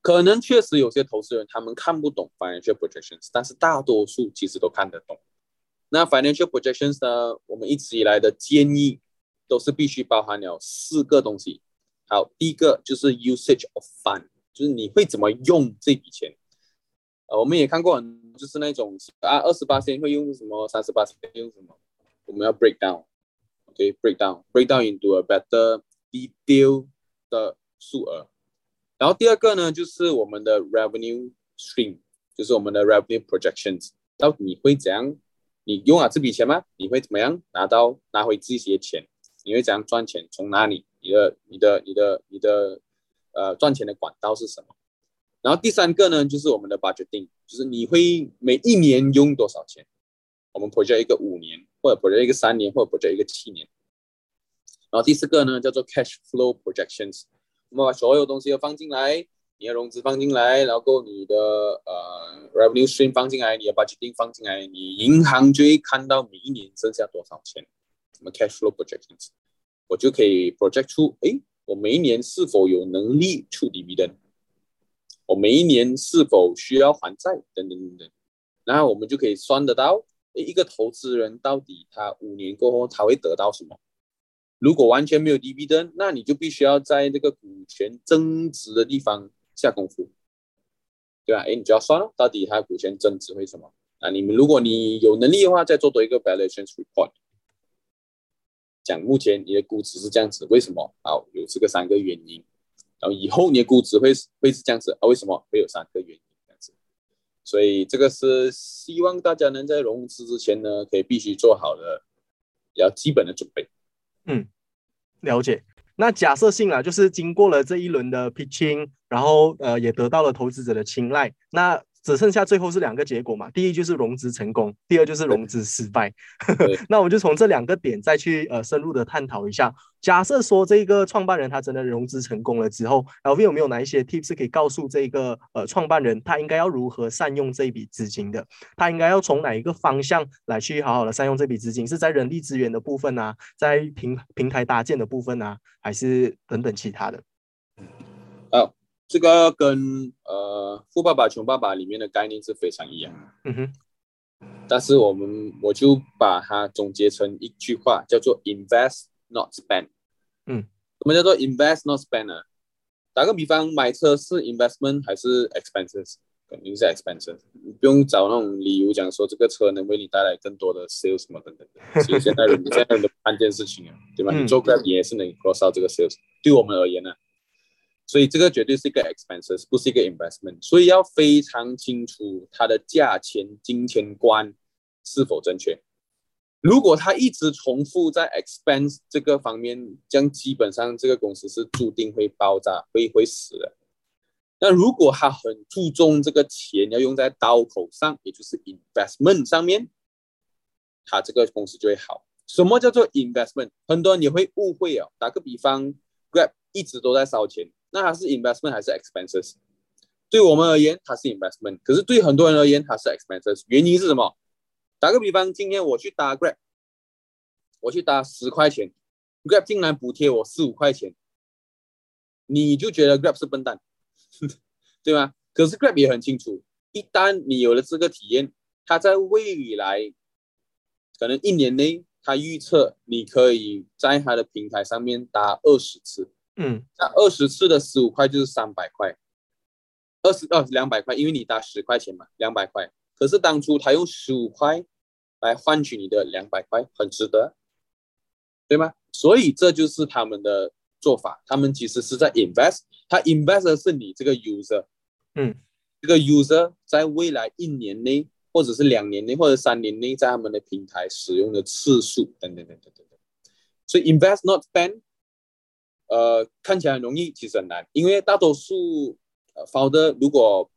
可能确实有些投资人他们看不懂 financial projections，但是大多数其实都看得懂。那 financial projections 呢？我们一直以来的建议都是必须包含了四个东西。好，第一个就是 usage of fund，就是你会怎么用这笔钱。呃，我们也看过，就是那种啊，二十八线会用什么，三十八线用什么，我们要 break down，OK，break down，break down into a better detail 的数额。然后第二个呢，就是我们的 revenue stream，就是我们的 revenue projections。到底你会怎样？你用了这笔钱吗？你会怎么样拿到拿回这些钱？你会怎样赚钱？从哪里？你的、你的、你的、你的呃赚钱的管道是什么？然后第三个呢，就是我们的 budgeting，就是你会每一年用多少钱？我们 project 一个五年，或者 project 一个三年，或者 project 一个七年。然后第四个呢，叫做 cash flow projections。我们把所有东西都放进来，你的融资放进来，然后你的呃 revenue stream 放进来，你的 budgeting 放进来，你银行就会看到每一年剩下多少钱，什么 cash flow projections，我就可以 project 出，哎，我每一年是否有能力出 dividend，我每一年是否需要还债，等等等等，然后我们就可以算得到，哎，一个投资人到底他五年过后他会得到什么。如果完全没有 D B 灯，那你就必须要在这个股权增值的地方下功夫，对吧？哎，你就要算了，到底它股权增值会什么？啊，你们如果你有能力的话，再做多一个 valuation report，讲目前你的估值是这样子，为什么？好，有这个三个原因，然后以后你的估值会会是这样子啊？为什么会有三个原因这样子？所以这个是希望大家能在融资之前呢，可以必须做好的比较基本的准备。嗯，了解。那假设性啊，就是经过了这一轮的 pitching，然后呃也得到了投资者的青睐，那。只剩下最后是两个结果嘛，第一就是融资成功，第二就是融资失败。那我们就从这两个点再去呃深入的探讨一下。假设说这个创办人他真的融资成功了之后，L V 有没有哪一些 tips 可以告诉这个呃创办人，他应该要如何善用这一笔资金的？他应该要从哪一个方向来去好好的善用这笔资金？是在人力资源的部分啊，在平平台搭建的部分啊，还是等等其他的？好。这个跟呃《富爸爸穷爸爸》里面的概念是非常一样，嗯哼，但是我们我就把它总结成一句话，叫做 “invest not spend”。嗯，什么叫做 “invest not spend” 呢？打个比方，买车是 investment 还是 expenses？肯定是 expenses。你不用找那种理由讲说这个车能为你带来更多的 sales 什么等等的。其实现在人 现在人都看件事情啊，对吧？你做个也是能 cross out 这个 sales。对我们而言呢？所以这个绝对是一个 expenses，不是一个 investment，所以要非常清楚它的价钱、金钱观是否正确。如果它一直重复在 expense 这个方面，将基本上这个公司是注定会爆炸、会会死的。那如果他很注重这个钱要用在刀口上，也就是 investment 上面，他这个公司就会好。什么叫做 investment？很多人也会误会哦。打个比方，Grab 一直都在烧钱。那它是 investment 还是 expenses？对我们而言，它是 investment，可是对很多人而言，它是 expenses。原因是什么？打个比方，今天我去搭 Grab，我去搭十块钱，Grab 竟然补贴我四五块钱，你就觉得 Grab 是笨蛋，对吗？可是 Grab 也很清楚，一旦你有了这个体验，它在未来可能一年内，它预测你可以在它的平台上面搭二十次。嗯，那二十次的十五块就是三百块，二十二两百块，因为你搭十块钱嘛，两百块。可是当初他用十五块来换取你的两百块，很值得，对吗？所以这就是他们的做法，他们其实是在 invest，他 invest 的是你这个 user，嗯，这个 user 在未来一年内，或者是两年内，或者三年内，在他们的平台使用的次数等等等等等等。所以 invest not spend。呃，看起来很容易，其实很难，因为大多数呃 founder 如果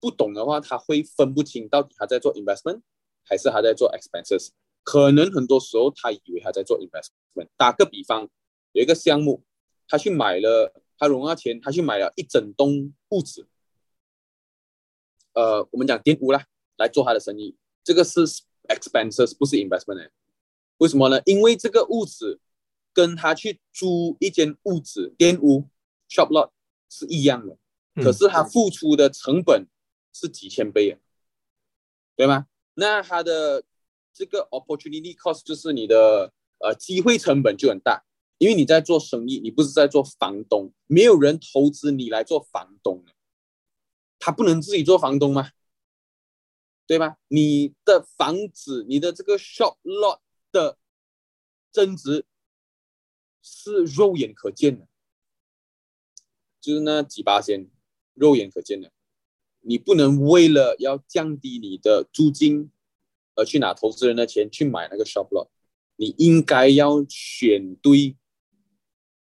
不懂的话，他会分不清到底他在做 investment 还是他在做 expenses。可能很多时候他以为他在做 investment。打个比方，有一个项目，他去买了，他融了钱，他去买了一整栋屋子，呃，我们讲店屋啦，来做他的生意，这个是 expenses，不是 investment。为什么呢？因为这个屋子。跟他去租一间屋子、店屋、shop lot 是一样的，可是他付出的成本是几千倍啊，对吗？那他的这个 opportunity cost 就是你的呃机会成本就很大，因为你在做生意，你不是在做房东，没有人投资你来做房东的，他不能自己做房东吗？对吧？你的房子、你的这个 shop lot 的增值。是肉眼可见的，就是那几八千，肉眼可见的。你不能为了要降低你的租金，而去拿投资人的钱去买那个 shop lot。你应该要选对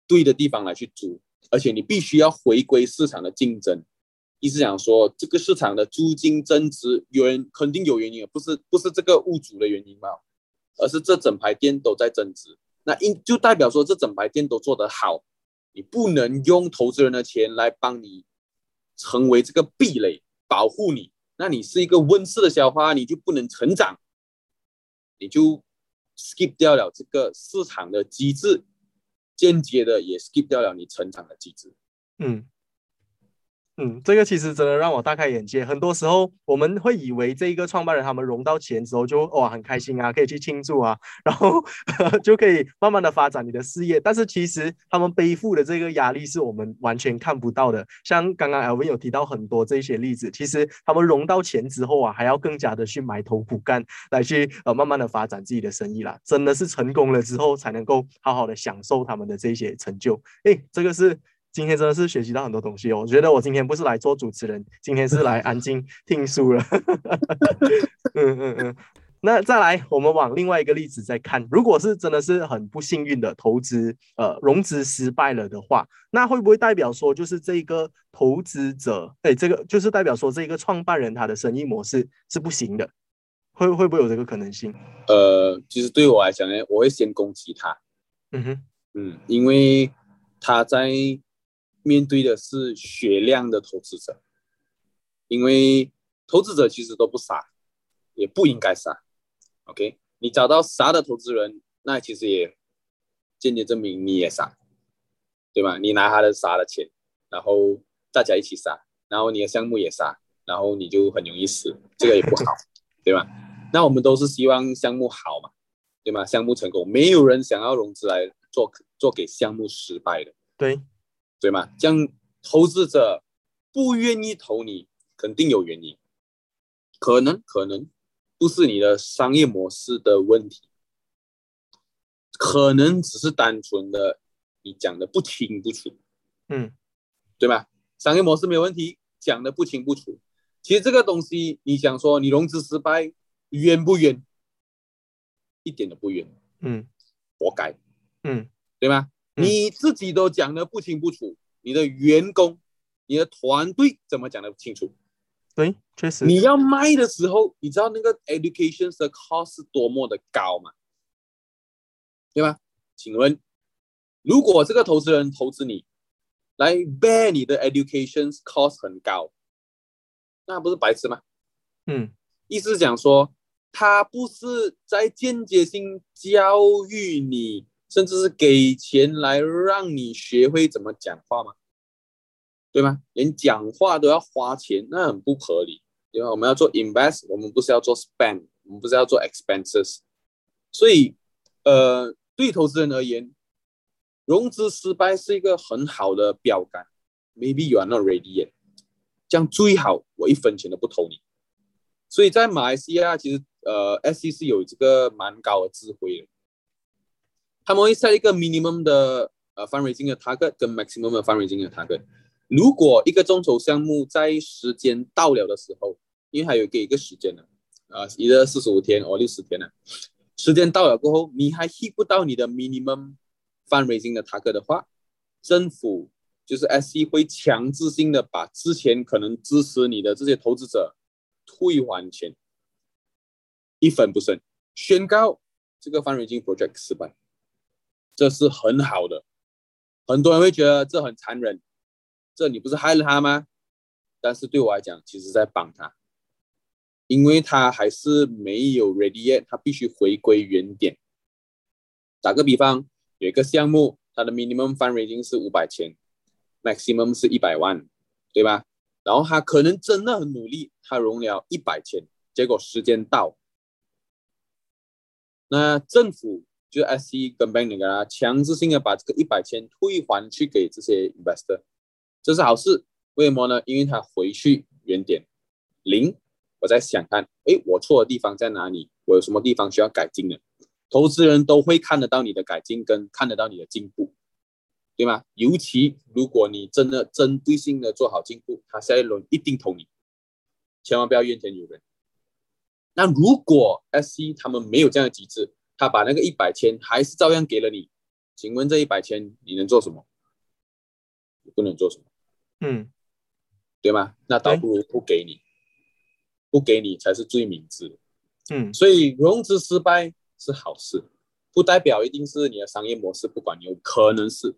对的地方来去租，而且你必须要回归市场的竞争。意思讲说，这个市场的租金增值原肯定有原因，不是不是这个物主的原因吧，而是这整排店都在增值。那因就代表说，这整排店都做得好，你不能用投资人的钱来帮你成为这个壁垒，保护你。那你是一个温室的小花，你就不能成长，你就 skip 掉了这个市场的机制，间接的也 skip 掉了你成长的机制。嗯。嗯，这个其实真的让我大开眼界。很多时候我们会以为这一个创办人他们融到钱之后就哇很开心啊，可以去庆祝啊，然后 就可以慢慢的发展你的事业。但是其实他们背负的这个压力是我们完全看不到的。像刚刚 Lvin 有提到很多这些例子，其实他们融到钱之后啊，还要更加的去埋头苦干，来去呃慢慢的发展自己的生意啦。真的是成功了之后才能够好好的享受他们的这些成就。诶，这个是。今天真的是学习到很多东西哦。我觉得我今天不是来做主持人，今天是来安静 听书了。嗯嗯嗯。那再来，我们往另外一个例子再看，如果是真的是很不幸运的投资，呃，融资失败了的话，那会不会代表说，就是这个投资者，哎，这个就是代表说，这个创办人他的生意模式是不行的，会会不会有这个可能性？呃，其实对我来讲呢，我会先攻击他，嗯哼，嗯，因为他在面对的是血量的投资者，因为投资者其实都不傻，也不应该傻。OK，你找到傻的投资人，那其实也间接证明你也傻，对吧？你拿他的傻的钱，然后大家一起傻，然后你的项目也傻，然后你就很容易死，这个也不好，对吧？那我们都是希望项目好嘛，对吗？项目成功，没有人想要融资来做做给项目失败的，对对吗？这样投资者不愿意投你，肯定有原因，可能可能。不是你的商业模式的问题，可能只是单纯的你讲的不清不楚，嗯，对吧？商业模式没有问题，讲的不清不楚。其实这个东西，你想说你融资失败冤不冤？一点都不冤，嗯，活该，嗯，对吗？你自己都讲的不清不楚，你的员工、你的团队怎么讲的清楚？对，确实。你要卖的时候，你知道那个 education 的 cost 是多么的高吗？对吧？请问，如果这个投资人投资你，来 bear 你的 education cost 很高，那不是白痴吗？嗯，意思是讲说，他不是在间接性教育你，甚至是给钱来让你学会怎么讲话吗？对吗？连讲话都要花钱，那很不合理，对吧？我们要做 invest，我们不是要做 spend，我们不是要做 expenses。所以，呃，对投资人而言，融资失败是一个很好的标杆。Maybe you are not ready yet。这样最好我一分钱都不投你。所以在马来西亚，其实呃，SEC 有这个蛮高的智慧的，他们会设一个 minimum 的呃 fundraising 的 target 跟 maximum 的 fundraising 的 target。如果一个众筹项目在时间到了的时候，因为还有给一个时间呢，啊，一个四十五天或六十天呢，时间到了过后，你还 hit 不到你的 minimum fundraising 的 target 的话，政府就是 SC 会强制性的把之前可能支持你的这些投资者退还钱，一分不剩，宣告这个范瑞金 project 失败，这是很好的，很多人会觉得这很残忍。这你不是害了他吗？但是对我来讲，其实在帮他，因为他还是没有 ready yet，他必须回归原点。打个比方，有一个项目，它的 minimum fundraising 是五百千，maximum 是一百万，对吧？然后他可能真的很努力，他融了一百千，结果时间到，那政府就 SC 跟 bank 给他强制性的把这个一百千退还去给这些 investor。这是好事，为什么呢？因为他回去原点零，我在想看，哎，我错的地方在哪里？我有什么地方需要改进的？投资人都会看得到你的改进，跟看得到你的进步，对吗？尤其如果你真的针对性的做好进步，他下一轮一定投你，千万不要怨天尤人。那如果 S C 他们没有这样的机制，他把那个一百千还是照样给了你，请问这一百千你能做什么？不能做什么？嗯，对吗？那倒不如不给你，不给你才是最明智。嗯，所以融资失败是好事，不代表一定是你的商业模式不管用，可能是，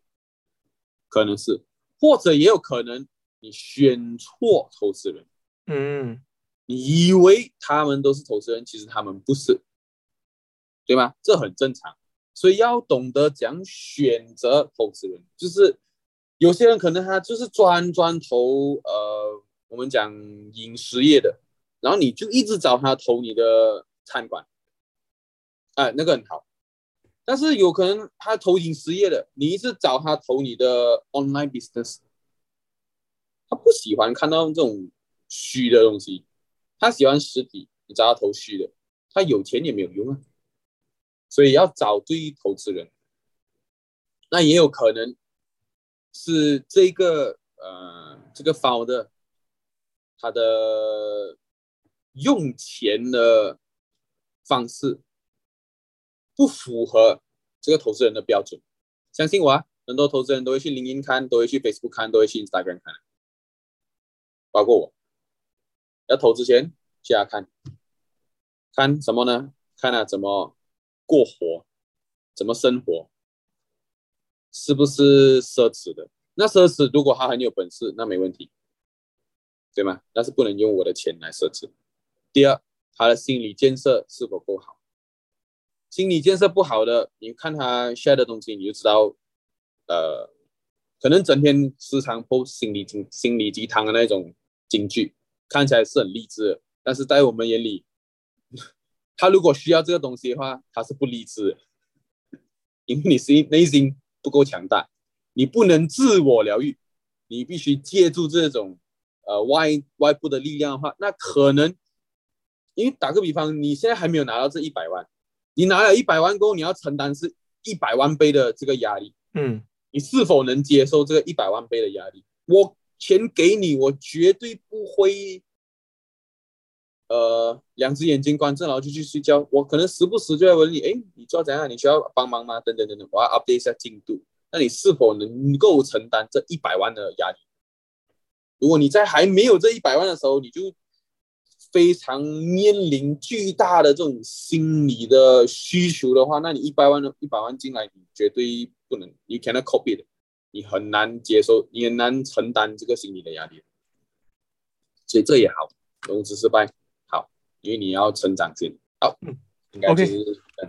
可能是，或者也有可能你选错投资人。嗯，你以为他们都是投资人，其实他们不是，对吗？这很正常，所以要懂得讲选择投资人，就是。有些人可能他就是专专投呃，我们讲饮食业的，然后你就一直找他投你的餐馆，哎，那个很好。但是有可能他投饮食业的，你一直找他投你的 online business，他不喜欢看到这种虚的东西，他喜欢实体，你找他投虚的，他有钱也没有用啊。所以要找对投资人，那也有可能。是这个呃这个 founder 他的用钱的方式不符合这个投资人的标准。相信我啊，很多投资人都会去零零看，都会去 Facebook 看，都会去 Instagram 看，包括我。要投资前，下看，看什么呢？看他怎么过活，怎么生活，是不是奢侈的？那奢侈，如果他很有本事，那没问题，对吗？但是不能用我的钱来奢侈。第二，他的心理建设是否够好？心理建设不好的，你看他 share 的东西，你就知道，呃，可能整天时常 post 心理鸡心理鸡汤的那种金句。看起来是很励志，但是在我们眼里，他如果需要这个东西的话，他是不励志，因为你是内心不够强大，你不能自我疗愈，你必须借助这种呃外外部的力量的话，那可能，因为打个比方，你现在还没有拿到这一百万，你拿了一百万过后，你要承担是一百万倍的这个压力，嗯，你是否能接受这个一百万倍的压力？我。钱给你，我绝对不会，呃，两只眼睛关着，然后就去睡觉。我可能时不时就会问你，哎，你做怎样？你需要帮忙吗？等等等等，我要 update 一下进度。那你是否能够承担这一百万的压力？如果你在还没有这一百万的时候，你就非常面临巨大的这种心理的需求的话，那你一百万的一百万进来，你绝对不能，you cannot copy 的。你很难接受，你很难承担这个心理的压力，所以这也好，融资失败，因为你要成长性好。OK，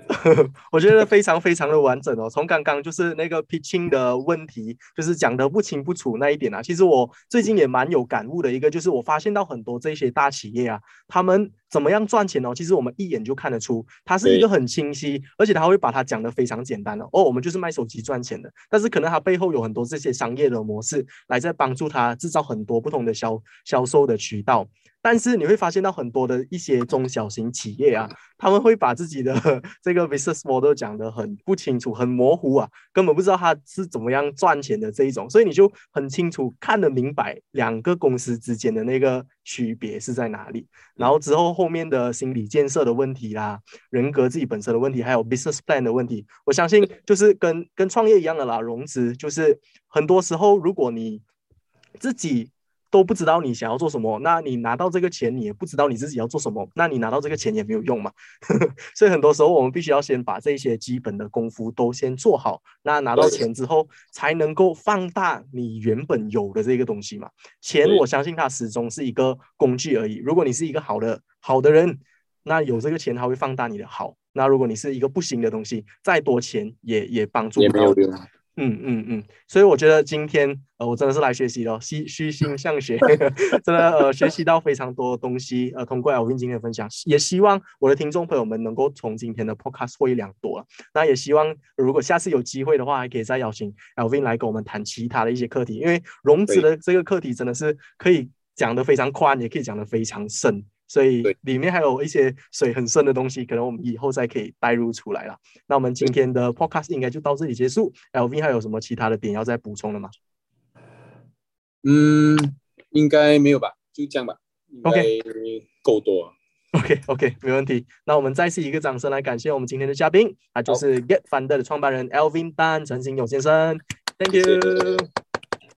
我觉得非常非常的完整哦。从刚刚就是那个 pitching 的问题，就是讲的不清不楚那一点啊。其实我最近也蛮有感悟的一个，就是我发现到很多这些大企业啊，他们怎么样赚钱哦？其实我们一眼就看得出，它是一个很清晰，而且他会把它讲得非常简单的哦。我们就是卖手机赚钱的，但是可能它背后有很多这些商业的模式，来在帮助他制造很多不同的销销售的渠道。但是你会发现到很多的一些中小型企业啊，他们会把自己的 这个 business model 讲得很不清楚、很模糊啊，根本不知道他是怎么样赚钱的这一种，所以你就很清楚看得明白两个公司之间的那个区别是在哪里。然后之后后面的心理建设的问题啦，人格自己本身的问题，还有 business plan 的问题，我相信就是跟跟创业一样的啦，融资就是很多时候如果你自己。都不知道你想要做什么，那你拿到这个钱，你也不知道你自己要做什么，那你拿到这个钱也没有用嘛。所以很多时候我们必须要先把这些基本的功夫都先做好，那拿到钱之后才能够放大你原本有的这个东西嘛。钱我相信它始终是一个工具而已。如果你是一个好的好的人，那有这个钱它会放大你的好。那如果你是一个不行的东西，再多钱也也帮助不了。嗯嗯嗯，所以我觉得今天呃，我真的是来学习的，虚虚心向学，真的呃，学习到非常多东西。呃，通过 Alvin 今天的分享，也希望我的听众朋友们能够从今天的 Podcast 获益良多。那也希望如果下次有机会的话，还可以再邀请 Alvin 来跟我们谈其他的一些课题，因为融资的这个课题真的是可以讲的非常宽，也可以讲的非常深。所以里面还有一些水很深的东西，可能我们以后再可以带入出来了。那我们今天的 podcast 应该就到这里结束。L V 还有什么其他的点要再补充的吗？嗯，应该没有吧，就这样吧。OK，够多。OK OK，没问题。那我们再次一个掌声来感谢我们今天的嘉宾，他就是 Get Fund 的创办人 Alvin Dan 陈新勇先生。Thank you。